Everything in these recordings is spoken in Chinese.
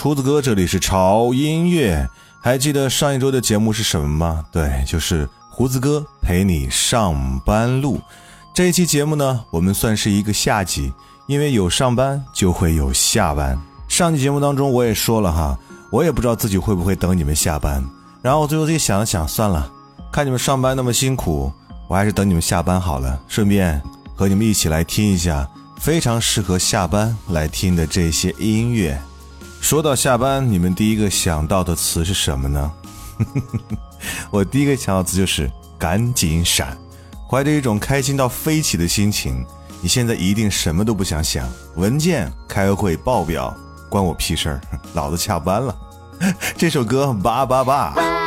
嗨，我是胡子哥，这里是潮音乐。还记得上一周的节目是什么吗？对，就是胡子哥陪你上班路。这一期节目呢，我们算是一个下集，因为有上班就会有下班。上期节目当中我也说了哈，我也不知道自己会不会等你们下班。然后最后自己想了想，算了，看你们上班那么辛苦，我还是等你们下班好了，顺便和你们一起来听一下非常适合下班来听的这些音乐。说到下班，你们第一个想到的词是什么呢？我第一个想到词就是赶紧闪，怀着一种开心到飞起的心情，你现在一定什么都不想想，文件、开会、报表，关我屁事儿，老子下班了。这首歌叭叭叭。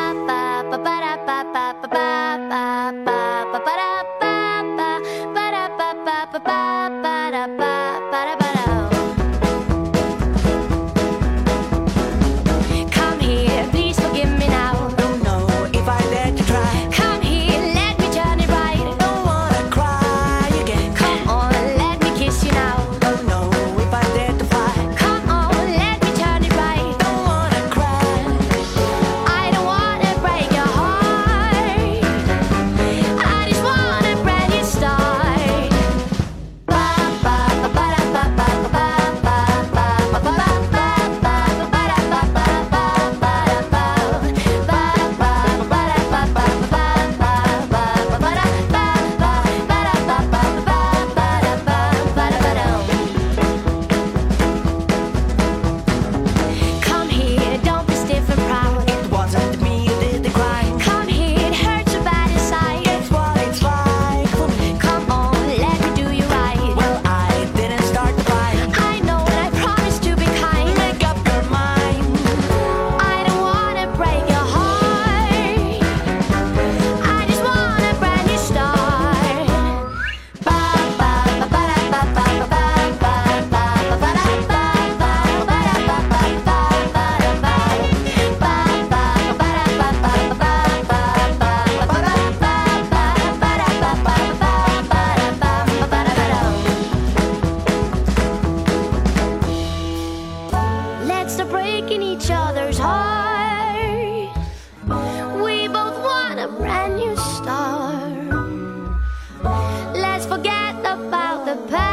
heads to breaking each other's hearts. We both want a brand new start. Let's forget about the past.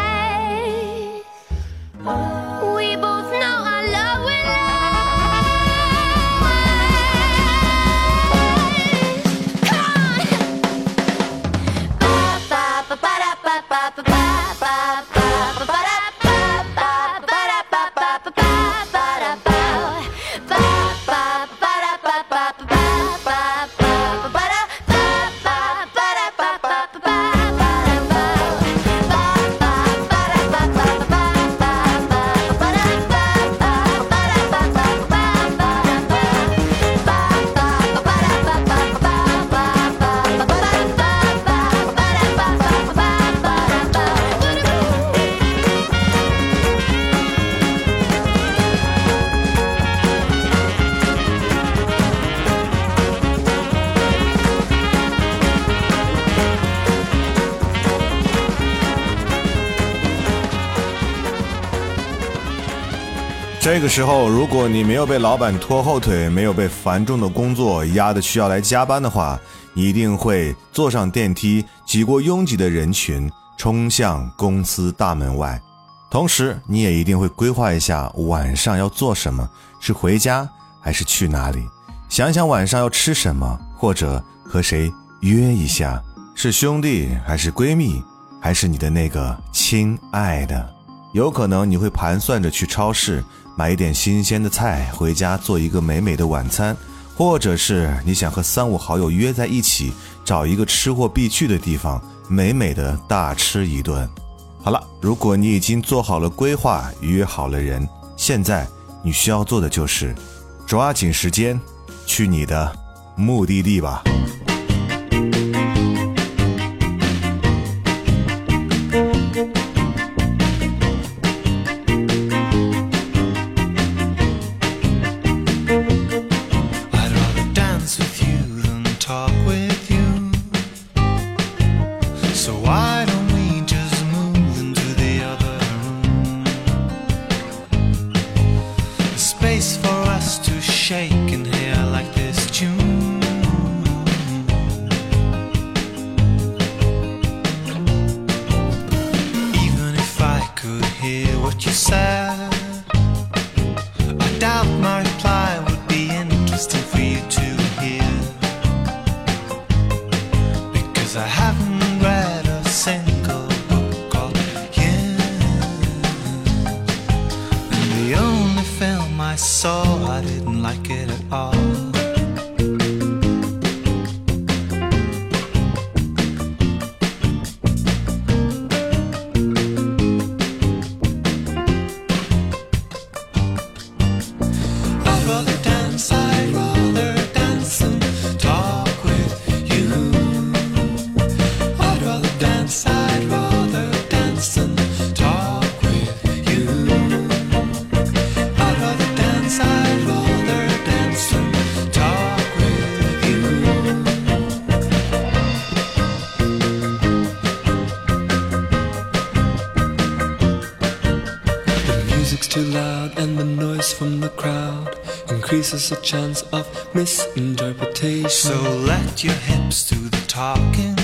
这个时候，如果你没有被老板拖后腿，没有被繁重的工作压得需要来加班的话，一定会坐上电梯，挤过拥挤的人群，冲向公司大门外。同时，你也一定会规划一下晚上要做什么，是回家还是去哪里？想想晚上要吃什么，或者和谁约一下，是兄弟还是闺蜜，还是你的那个亲爱的？有可能你会盘算着去超市买一点新鲜的菜，回家做一个美美的晚餐，或者是你想和三五好友约在一起，找一个吃货必去的地方，美美的大吃一顿。好了，如果你已经做好了规划，约好了人，现在你需要做的就是抓紧时间。去你的目的地吧。Increases the chance of misinterpretation. So let your hips do the talking.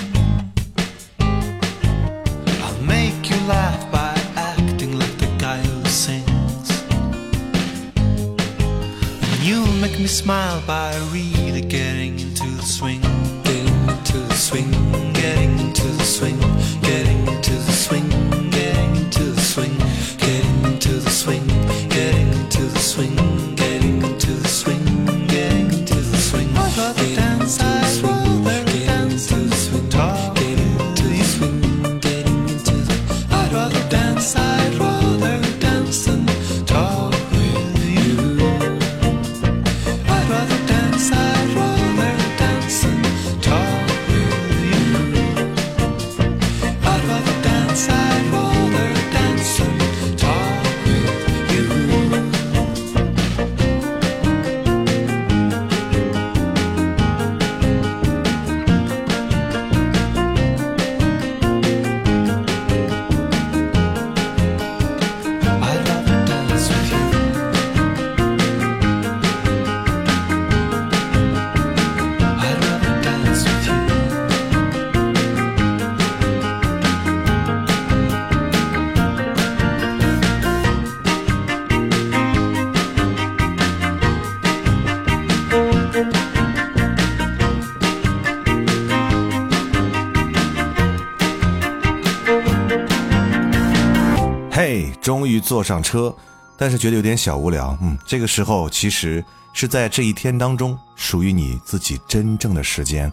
坐上车，但是觉得有点小无聊。嗯，这个时候其实是在这一天当中属于你自己真正的时间。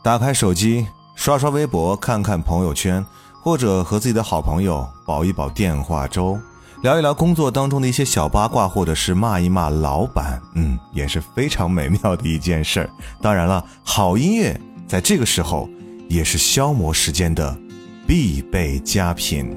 打开手机，刷刷微博，看看朋友圈，或者和自己的好朋友煲一煲电话粥，聊一聊工作当中的一些小八卦，或者是骂一骂老板。嗯，也是非常美妙的一件事儿。当然了，好音乐在这个时候也是消磨时间的必备佳品。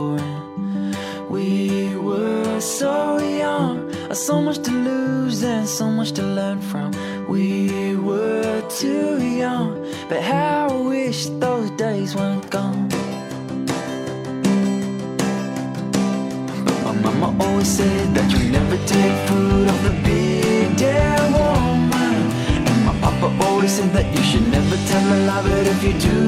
So young, so much to lose and so much to learn from. We were too young, but how I wish those days weren't gone. My mama always said that you never take food off the big damn woman. And my papa always said that you should never tell a lie, but if you do,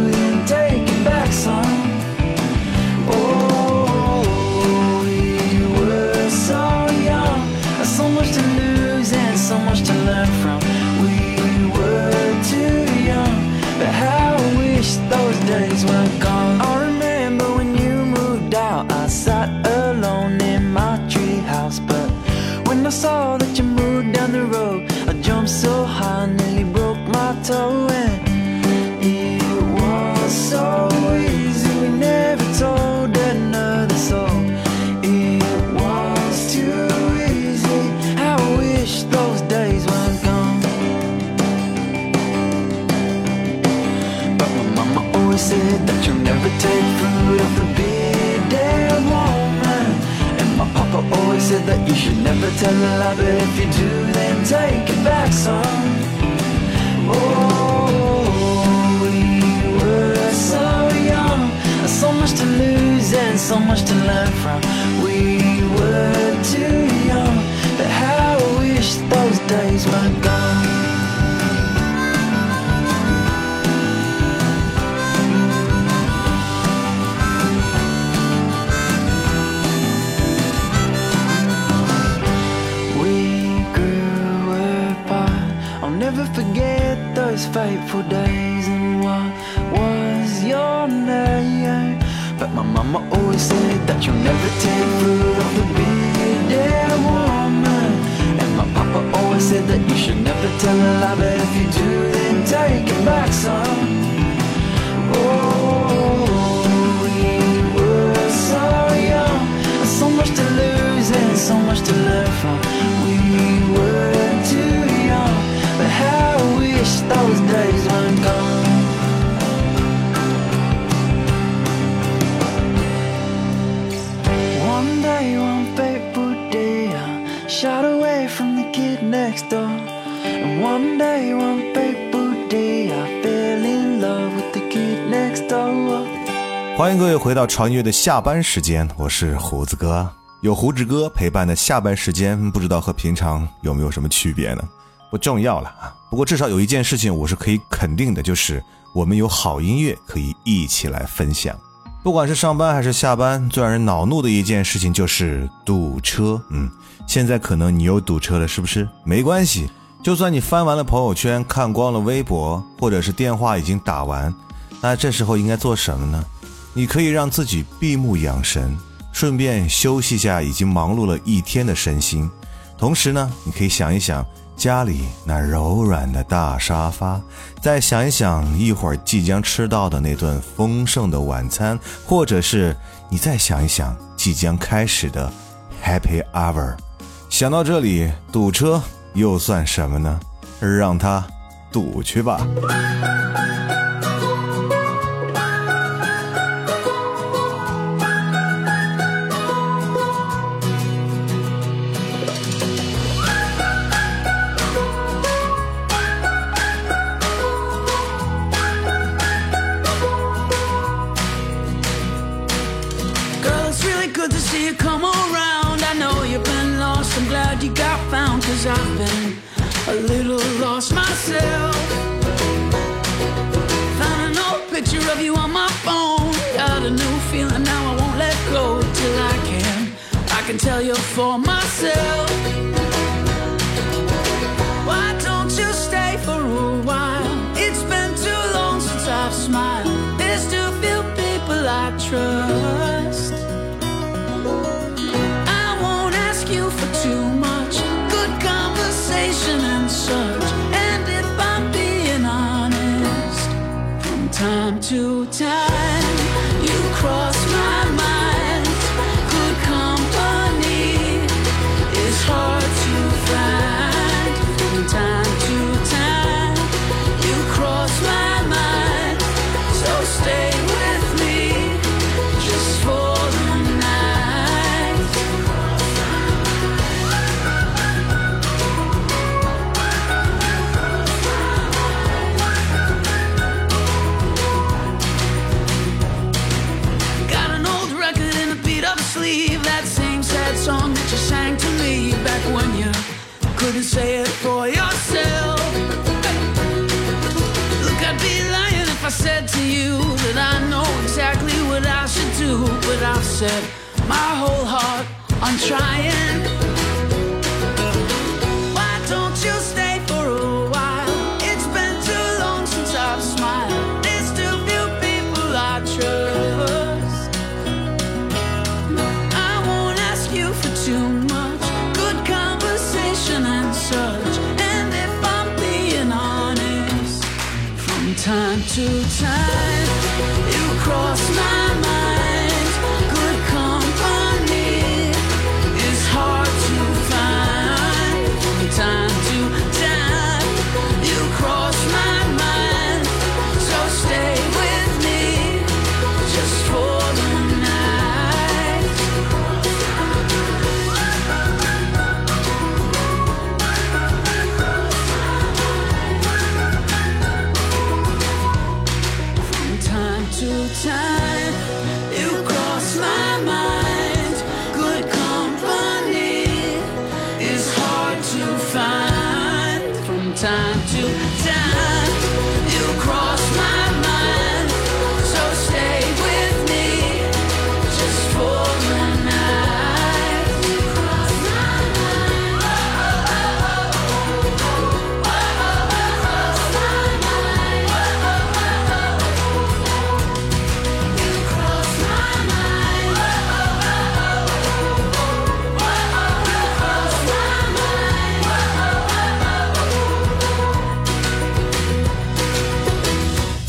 tell a lie, but if you do, then take it back, son. Oh, we were so young, so much to lose and so much to learn from. We were shot away from the kid next door. And one day, one fateful day, I fell in love with the kid next door. 欢迎各位回到潮音乐的下班时间，我是胡子哥。有胡子哥陪伴的下班时间，不知道和平常有没有什么区别呢？不重要了啊。不过至少有一件事情我是可以肯定的，就是我们有好音乐可以一起来分享。不管是上班还是下班，最让人恼怒的一件事情就是堵车。嗯，现在可能你又堵车了，是不是？没关系，就算你翻完了朋友圈，看光了微博，或者是电话已经打完，那这时候应该做什么呢？你可以让自己闭目养神，顺便休息一下已经忙碌了一天的身心。同时呢，你可以想一想家里那柔软的大沙发，再想一想一会儿即将吃到的那顿丰盛的晚餐，或者是你再想一想即将开始的 Happy Hour。想到这里，堵车又算什么呢？让他堵去吧。For myself. Why don't you stay for a while? It's been too long since I've smiled. There's too few people I trust. I won't ask you for too much. Good conversation and such. And if I'm being honest, from time to time, time to time, you cross my mind.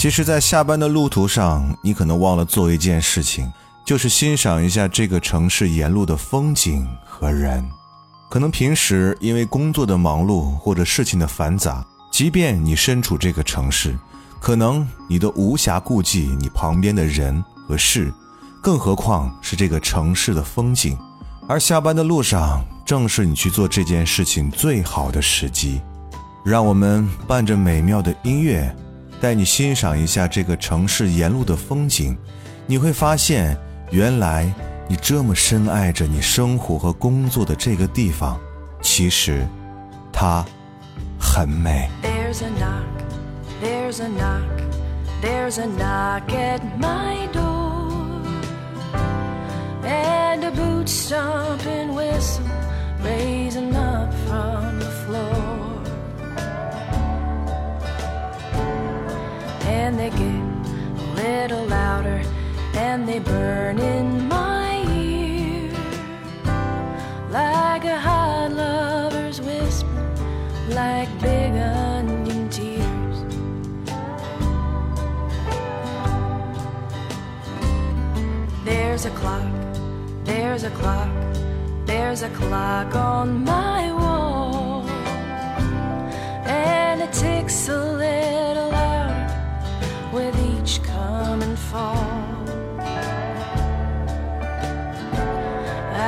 其实，在下班的路途上，你可能忘了做一件事情，就是欣赏一下这个城市沿路的风景和人。可能平时因为工作的忙碌或者事情的繁杂，即便你身处这个城市，可能你都无暇顾及你旁边的人和事，更何况是这个城市的风景。而下班的路上，正是你去做这件事情最好的时机。让我们伴着美妙的音乐，带你欣赏一下这个城市沿路的风景。你会发现，原来你这么深爱着你生活和工作的这个地方，其实它很美。There's a knock, there's a knock, there's a knock at my door. And a boot stomping whistle raising up from the floor. And they get a little louder and they burn in my ear like a hot lover's whisper like big onion tears. There's a clock, there's a clock, there's a clock on my wall, and it ticks a fall.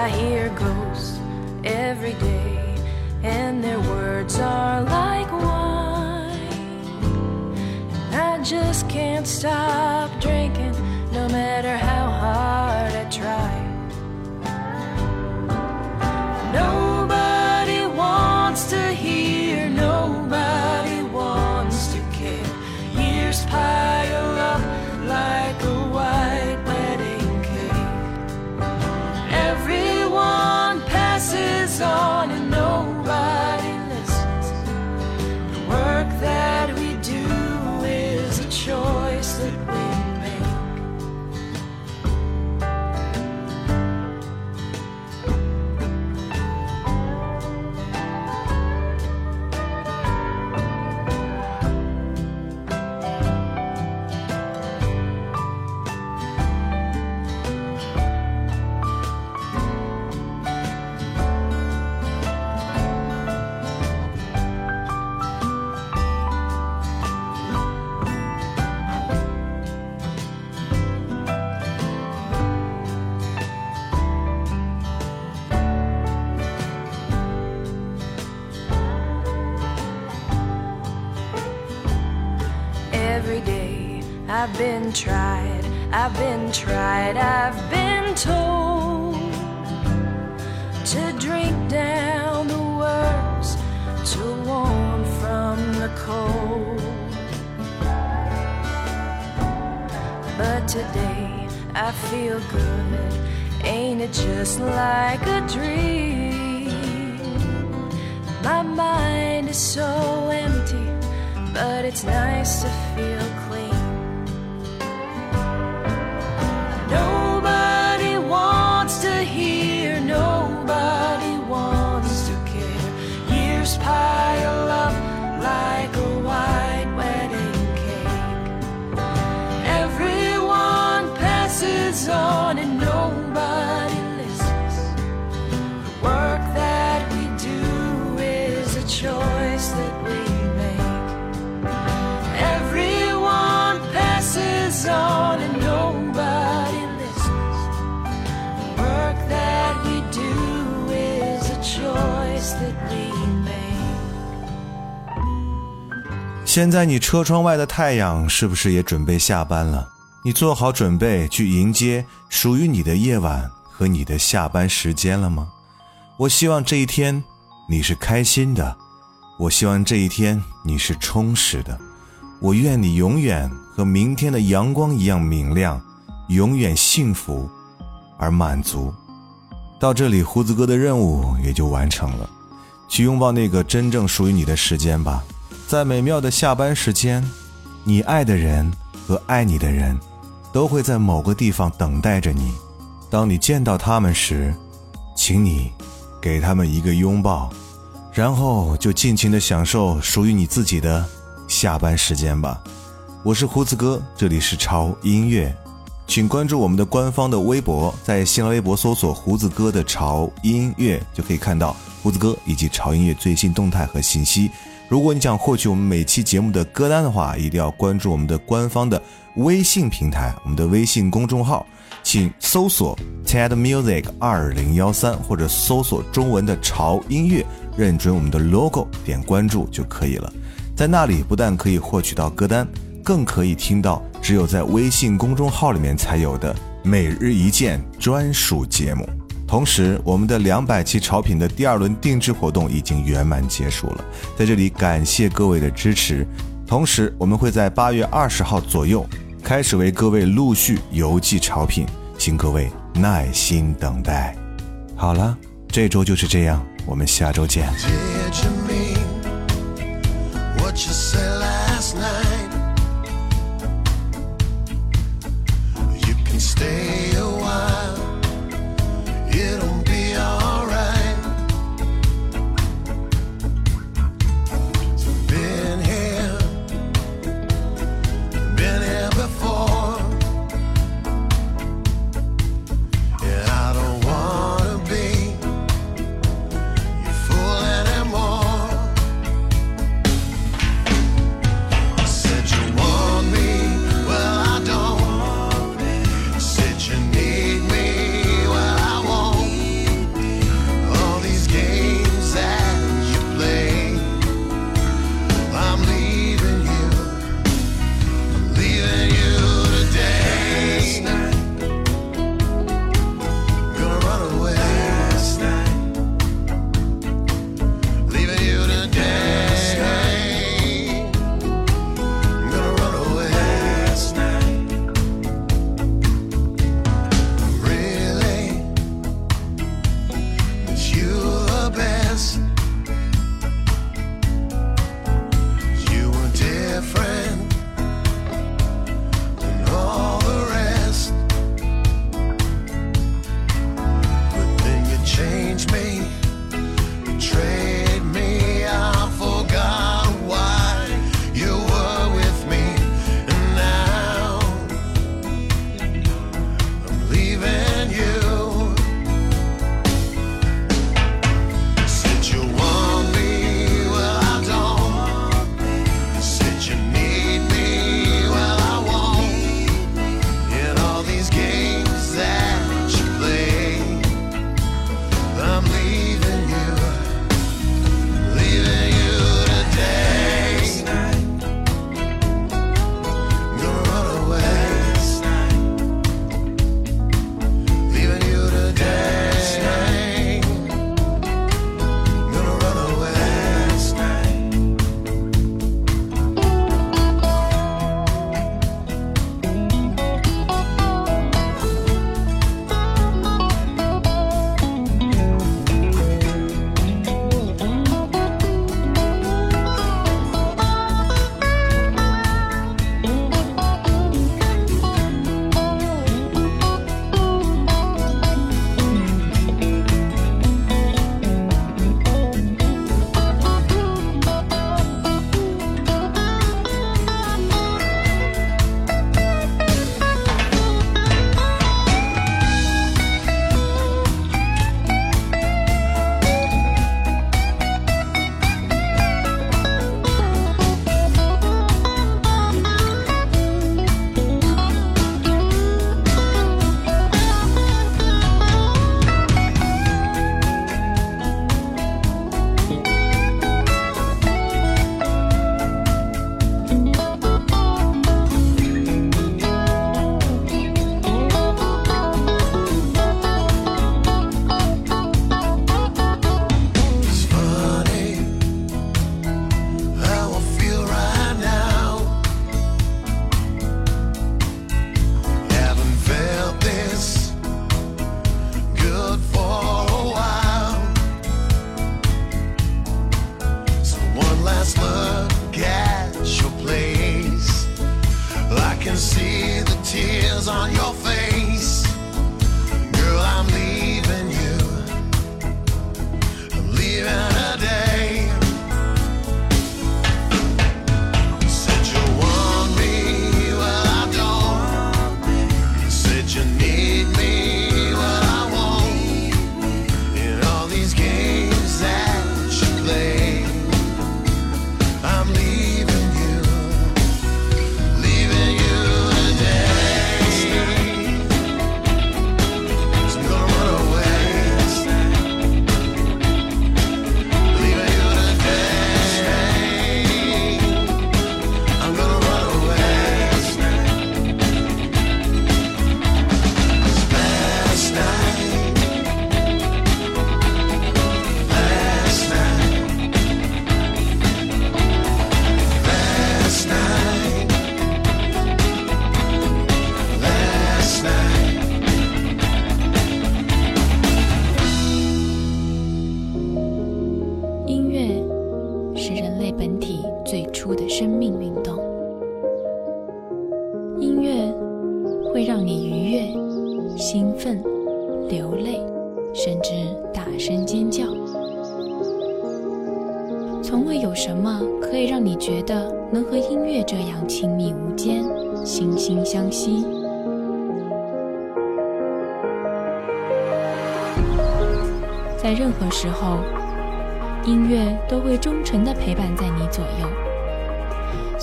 I hear ghosts every day, and their words are like wine. And I just can't stop drinking, no matter how hard tried, I've been tried, I've been told to drink down the words to warm from the cold. But today I feel good, ain't it just like a dream? My mind is so empty, but it's nice to feel clean. 现在你车窗外的太阳是不是也准备下班了？你做好准备去迎接属于你的夜晚和你的下班时间了吗？我希望这一天你是开心的，我希望这一天你是充实的，我愿你永远和明天的阳光一样明亮，永远幸福而满足。到这里，胡子哥的任务也就完成了，去拥抱那个真正属于你的时间吧。在美妙的下班时间，你爱的人和爱你的人，都会在某个地方等待着你。当你见到他们时，请你给他们一个拥抱，然后就尽情的享受属于你自己的下班时间吧。我是胡子哥，这里是潮音乐，请关注我们的官方的微博，在新浪微博搜索“胡子哥的潮音乐”，就可以看到胡子哥以及潮音乐最新动态和信息。如果你想获取我们每期节目的歌单的话，一定要关注我们的官方的微信平台，我们的微信公众号，请搜索 TED Music 二零幺三，或者搜索中文的潮音乐，认准我们的 logo，点关注就可以了。在那里不但可以获取到歌单，更可以听到只有在微信公众号里面才有的每日一见专属节目。同时，我们的两百期潮品的第二轮定制活动已经圆满结束了，在这里感谢各位的支持。同时，我们会在八月二十号左右开始为各位陆续邮寄潮品，请各位耐心等待。好了，这周就是这样，我们下周见 what you say last night。stay away.